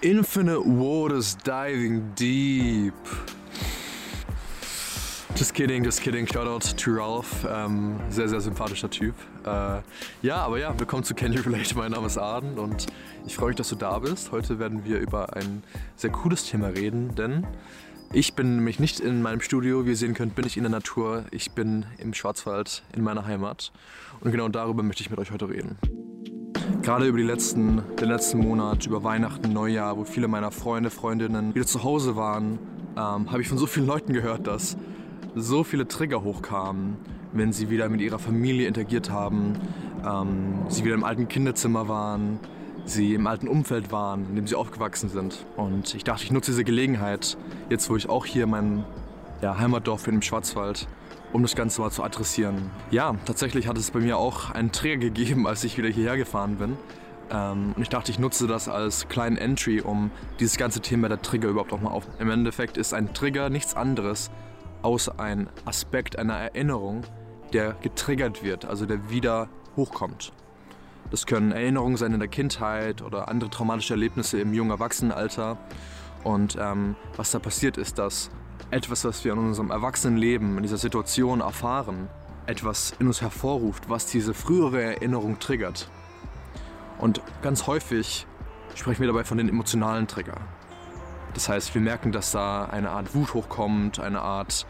Infinite waters diving deep. Just kidding, just kidding. Shoutout to Ralph. Ähm, sehr, sehr sympathischer Typ. Äh, ja, aber ja, willkommen zu Can You Relate. Mein Name ist Aden und ich freue mich, dass du da bist. Heute werden wir über ein sehr cooles Thema reden, denn ich bin nämlich nicht in meinem Studio. Wie ihr sehen könnt, bin ich in der Natur. Ich bin im Schwarzwald in meiner Heimat. Und genau darüber möchte ich mit euch heute reden. Gerade über die letzten, den letzten Monat, über Weihnachten, Neujahr, wo viele meiner Freunde, Freundinnen wieder zu Hause waren, ähm, habe ich von so vielen Leuten gehört, dass so viele Trigger hochkamen, wenn sie wieder mit ihrer Familie interagiert haben, ähm, sie wieder im alten Kinderzimmer waren, sie im alten Umfeld waren, in dem sie aufgewachsen sind. Und ich dachte, ich nutze diese Gelegenheit, jetzt wo ich auch hier in meinem ja, Heimatdorf bin im Schwarzwald, um das Ganze mal zu adressieren. Ja, tatsächlich hat es bei mir auch einen Trigger gegeben, als ich wieder hierher gefahren bin. Ähm, und ich dachte, ich nutze das als kleinen Entry, um dieses ganze Thema der Trigger überhaupt auch mal auf. Im Endeffekt ist ein Trigger nichts anderes außer ein Aspekt einer Erinnerung, der getriggert wird, also der wieder hochkommt. Das können Erinnerungen sein in der Kindheit oder andere traumatische Erlebnisse im jungen Erwachsenenalter. Und ähm, was da passiert ist, dass etwas, was wir in unserem Erwachsenenleben, in dieser Situation erfahren, etwas in uns hervorruft, was diese frühere Erinnerung triggert. Und ganz häufig sprechen wir dabei von den emotionalen Trigger. Das heißt, wir merken, dass da eine Art Wut hochkommt, eine Art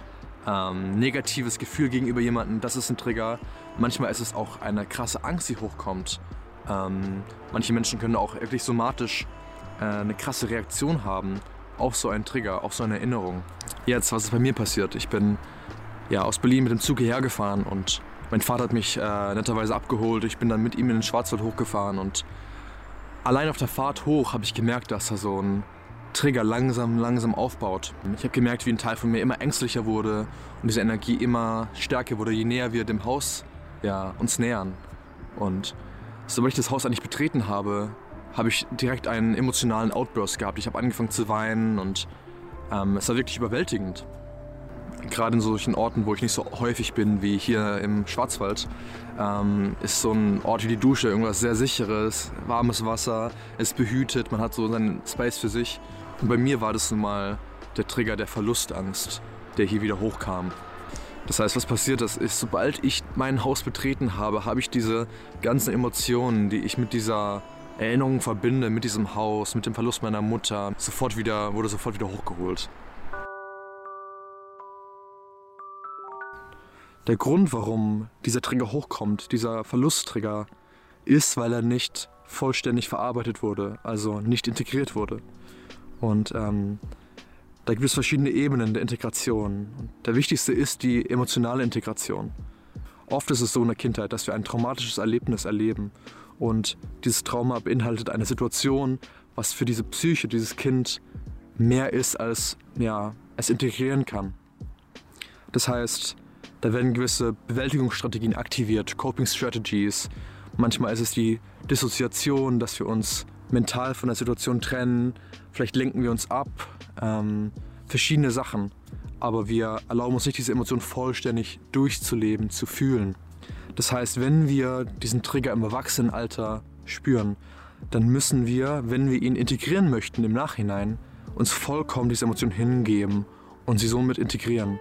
ähm, negatives Gefühl gegenüber jemandem, das ist ein Trigger. Manchmal ist es auch eine krasse Angst, die hochkommt. Ähm, manche Menschen können auch wirklich somatisch äh, eine krasse Reaktion haben auf so einen Trigger, auf so eine Erinnerung. Jetzt, was ist bei mir passiert? Ich bin ja, aus Berlin mit dem Zug hierher gefahren und mein Vater hat mich äh, netterweise abgeholt. Ich bin dann mit ihm in den Schwarzwald hochgefahren und allein auf der Fahrt hoch habe ich gemerkt, dass da so ein Trigger langsam, langsam aufbaut. Ich habe gemerkt, wie ein Teil von mir immer ängstlicher wurde und diese Energie immer stärker wurde, je näher wir dem Haus ja, uns nähern. Und sobald ich das Haus eigentlich betreten habe, habe ich direkt einen emotionalen Outburst gehabt. Ich habe angefangen zu weinen und ähm, es war wirklich überwältigend. Gerade in solchen Orten, wo ich nicht so häufig bin wie hier im Schwarzwald, ähm, ist so ein Ort wie die Dusche irgendwas sehr sicheres, warmes Wasser, es behütet, man hat so seinen Space für sich. Und bei mir war das nun mal der Trigger der Verlustangst, der hier wieder hochkam. Das heißt, was passiert ist, ist, sobald ich mein Haus betreten habe, habe ich diese ganzen Emotionen, die ich mit dieser Erinnerung verbinde, mit diesem Haus, mit dem Verlust meiner Mutter, sofort wieder, wurde sofort wieder hochgeholt. Der Grund, warum dieser Trigger hochkommt, dieser Verlusttrigger, ist, weil er nicht vollständig verarbeitet wurde, also nicht integriert wurde. Und ähm, da gibt es verschiedene Ebenen der Integration. Und der wichtigste ist die emotionale Integration. Oft ist es so in der Kindheit, dass wir ein traumatisches Erlebnis erleben und dieses Trauma beinhaltet eine Situation, was für diese Psyche, dieses Kind mehr ist, als ja, es integrieren kann. Das heißt, da werden gewisse Bewältigungsstrategien aktiviert, Coping Strategies. Manchmal ist es die Dissoziation, dass wir uns mental von der Situation trennen. Vielleicht lenken wir uns ab. Ähm, verschiedene Sachen. Aber wir erlauben uns nicht, diese Emotion vollständig durchzuleben, zu fühlen. Das heißt, wenn wir diesen Trigger im Erwachsenenalter spüren, dann müssen wir, wenn wir ihn integrieren möchten im Nachhinein, uns vollkommen diese Emotion hingeben und sie somit integrieren.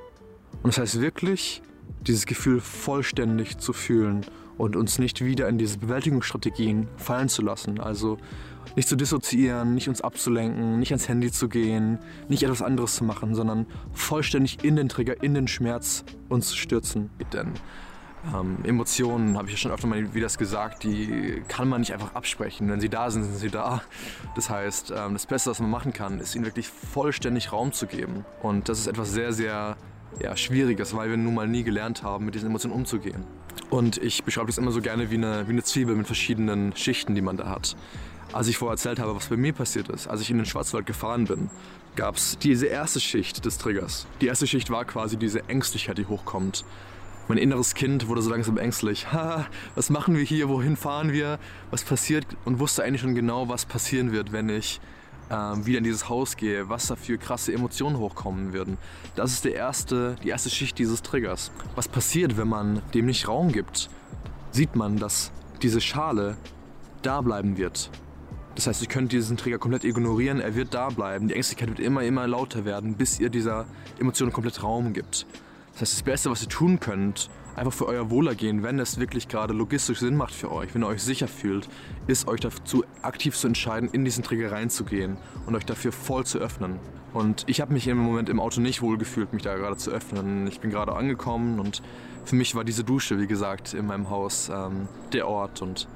Und das heißt wirklich, dieses Gefühl vollständig zu fühlen und uns nicht wieder in diese Bewältigungsstrategien fallen zu lassen. Also nicht zu dissoziieren, nicht uns abzulenken, nicht ans Handy zu gehen, nicht etwas anderes zu machen, sondern vollständig in den Trigger, in den Schmerz uns zu stürzen. Denn ähm, Emotionen, habe ich ja schon öfter mal wieder gesagt, die kann man nicht einfach absprechen. Wenn sie da sind, sind sie da. Das heißt, ähm, das Beste, was man machen kann, ist ihnen wirklich vollständig Raum zu geben. Und das ist etwas sehr, sehr ja, Schwieriges, weil wir nun mal nie gelernt haben, mit diesen Emotionen umzugehen. Und ich beschreibe das immer so gerne wie eine, wie eine Zwiebel mit verschiedenen Schichten, die man da hat. Als ich vorher erzählt habe, was bei mir passiert ist, als ich in den Schwarzwald gefahren bin, gab es diese erste Schicht des Triggers. Die erste Schicht war quasi diese Ängstlichkeit, die hochkommt. Mein inneres Kind wurde so langsam ängstlich. Ha, was machen wir hier? Wohin fahren wir? Was passiert? Und wusste eigentlich schon genau, was passieren wird, wenn ich ähm, wieder in dieses Haus gehe, was da für krasse Emotionen hochkommen würden. Das ist der erste, die erste Schicht dieses Triggers. Was passiert, wenn man dem nicht Raum gibt? Sieht man, dass diese Schale da bleiben wird. Das heißt, ihr könnt diesen Trigger komplett ignorieren, er wird da bleiben. Die Ängstlichkeit wird immer, immer lauter werden, bis ihr dieser Emotion komplett Raum gibt. Das heißt, das Beste, was ihr tun könnt, einfach für euer Wohlergehen, wenn es wirklich gerade logistisch Sinn macht für euch, wenn ihr euch sicher fühlt, ist euch dazu aktiv zu entscheiden, in diesen Trigger reinzugehen und euch dafür voll zu öffnen. Und ich habe mich im Moment im Auto nicht wohl gefühlt, mich da gerade zu öffnen. Ich bin gerade angekommen und für mich war diese Dusche, wie gesagt, in meinem Haus ähm, der Ort und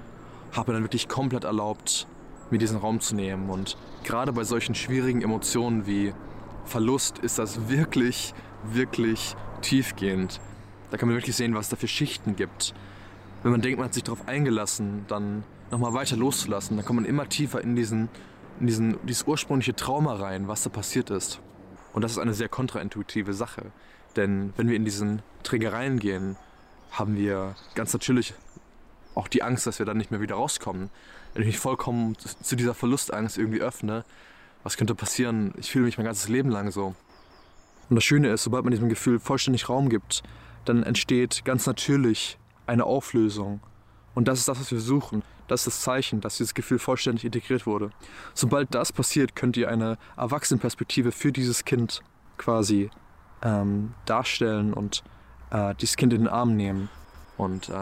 habe dann wirklich komplett erlaubt, mir diesen Raum zu nehmen. Und gerade bei solchen schwierigen Emotionen wie Verlust ist das wirklich, wirklich tiefgehend. Da kann man wirklich sehen, was es da für Schichten gibt. Wenn man denkt, man hat sich darauf eingelassen, dann nochmal weiter loszulassen, dann kommt man immer tiefer in, diesen, in diesen, dieses ursprüngliche Trauma rein, was da passiert ist. Und das ist eine sehr kontraintuitive Sache. Denn wenn wir in diesen Träger reingehen, haben wir ganz natürlich auch die Angst, dass wir dann nicht mehr wieder rauskommen. Wenn ich mich vollkommen zu dieser Verlustangst irgendwie öffne, was könnte passieren? Ich fühle mich mein ganzes Leben lang so. Und das Schöne ist, sobald man diesem Gefühl vollständig Raum gibt, dann entsteht ganz natürlich eine Auflösung. Und das ist das, was wir suchen. Das ist das Zeichen, dass dieses Gefühl vollständig integriert wurde. Sobald das passiert, könnt ihr eine Erwachsenenperspektive für dieses Kind quasi ähm, darstellen und äh, dieses Kind in den Arm nehmen. Und äh,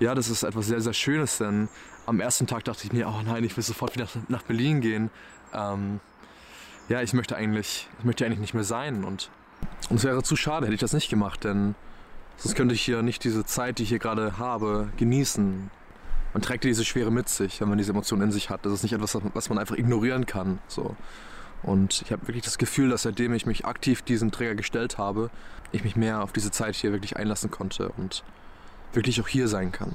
ja, das ist etwas sehr, sehr Schönes, denn am ersten Tag dachte ich mir, oh nein, ich will sofort wieder nach Berlin gehen. Ähm, ja, ich möchte eigentlich, ich möchte eigentlich nicht mehr sein und, und es wäre zu schade, hätte ich das nicht gemacht, denn sonst könnte ich hier nicht diese Zeit, die ich hier gerade habe, genießen. Man trägt diese Schwere mit sich, wenn man diese Emotionen in sich hat. Das ist nicht etwas, was man einfach ignorieren kann. So. Und ich habe wirklich das Gefühl, dass seitdem ich mich aktiv diesem Träger gestellt habe, ich mich mehr auf diese Zeit hier wirklich einlassen konnte und wirklich auch hier sein kann.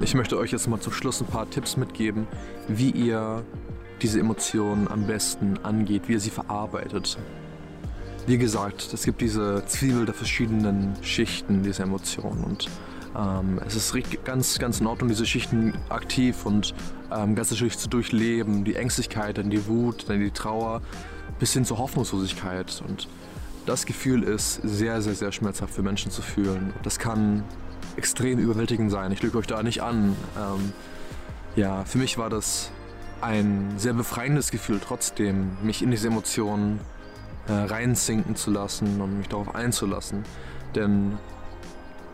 Ich möchte euch jetzt mal zum Schluss ein paar Tipps mitgeben, wie ihr diese Emotionen am besten angeht, wie ihr sie verarbeitet. Wie gesagt, es gibt diese Zwiebel der verschiedenen Schichten dieser Emotionen und ähm, es ist ganz, ganz in Ordnung, diese Schichten aktiv und ähm, ganz natürlich zu durchleben. Die Ängstlichkeit, dann die Wut, dann die Trauer, bis hin zur Hoffnungslosigkeit. Und das Gefühl ist sehr, sehr, sehr schmerzhaft für Menschen zu fühlen. Das kann extrem überwältigend sein. Ich lüge euch da nicht an. Ähm, ja, für mich war das ein sehr befreiendes Gefühl trotzdem, mich in diese Emotionen äh, reinsinken zu lassen und mich darauf einzulassen. Denn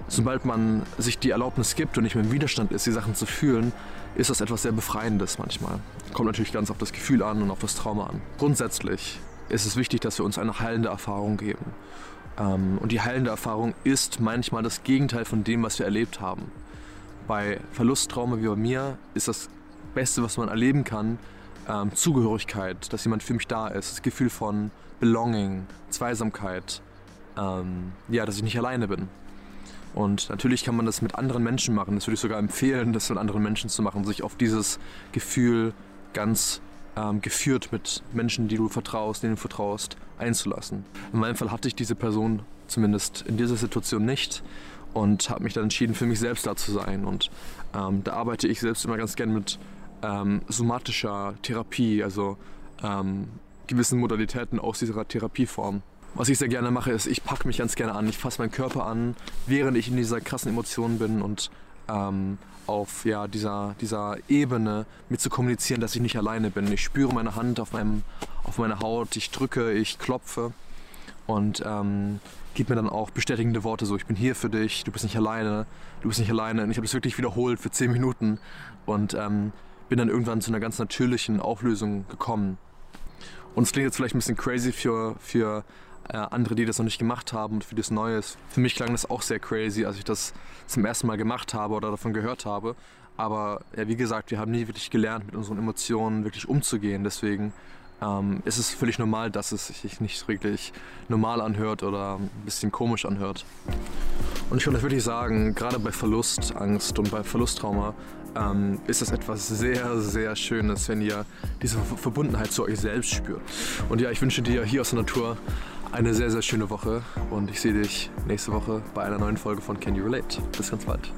sobald man sich die Erlaubnis gibt und nicht mehr im Widerstand ist, die Sachen zu fühlen, ist das etwas sehr Befreiendes manchmal. Kommt natürlich ganz auf das Gefühl an und auf das Trauma an. Grundsätzlich ist es wichtig, dass wir uns eine heilende Erfahrung geben. Ähm, und die heilende Erfahrung ist manchmal das Gegenteil von dem, was wir erlebt haben. Bei Verlusttrauma wie bei mir ist das Beste, was man erleben kann, ähm, Zugehörigkeit, dass jemand für mich da ist, das Gefühl von Belonging, Zweisamkeit, ähm, ja, dass ich nicht alleine bin. Und natürlich kann man das mit anderen Menschen machen. Das würde ich sogar empfehlen, das mit anderen Menschen zu machen, sich auf dieses Gefühl ganz ähm, geführt mit Menschen, die du vertraust, denen du vertraust, einzulassen. In meinem Fall hatte ich diese Person zumindest in dieser Situation nicht und habe mich dann entschieden, für mich selbst da zu sein. Und ähm, da arbeite ich selbst immer ganz gern mit ähm, somatischer Therapie, also ähm, gewissen Modalitäten aus dieser Therapieform. Was ich sehr gerne mache, ist, ich packe mich ganz gerne an. Ich fasse meinen Körper an, während ich in dieser krassen Emotion bin und ähm, auf ja, dieser, dieser Ebene mit zu kommunizieren, dass ich nicht alleine bin. Ich spüre meine Hand auf, meinem, auf meiner Haut, ich drücke, ich klopfe und ähm, gebe mir dann auch bestätigende Worte, so ich bin hier für dich, du bist nicht alleine, du bist nicht alleine. Und ich habe das wirklich wiederholt für zehn Minuten und ähm, bin dann irgendwann zu einer ganz natürlichen Auflösung gekommen. Und es klingt jetzt vielleicht ein bisschen crazy für, für äh, andere, die das noch nicht gemacht haben und für das Neues. Für mich klang das auch sehr crazy, als ich das zum ersten Mal gemacht habe oder davon gehört habe. Aber ja, wie gesagt, wir haben nie wirklich gelernt, mit unseren Emotionen wirklich umzugehen. Deswegen ähm, ist es völlig normal, dass es sich nicht wirklich normal anhört oder ein bisschen komisch anhört. Und ich euch wirklich sagen, gerade bei Verlustangst und bei Verlusttrauma ähm, ist das etwas sehr, sehr Schönes, wenn ihr diese Verbundenheit zu euch selbst spürt. Und ja, ich wünsche dir hier aus der Natur eine sehr, sehr schöne Woche und ich sehe dich nächste Woche bei einer neuen Folge von Can You Relate. Bis ganz bald.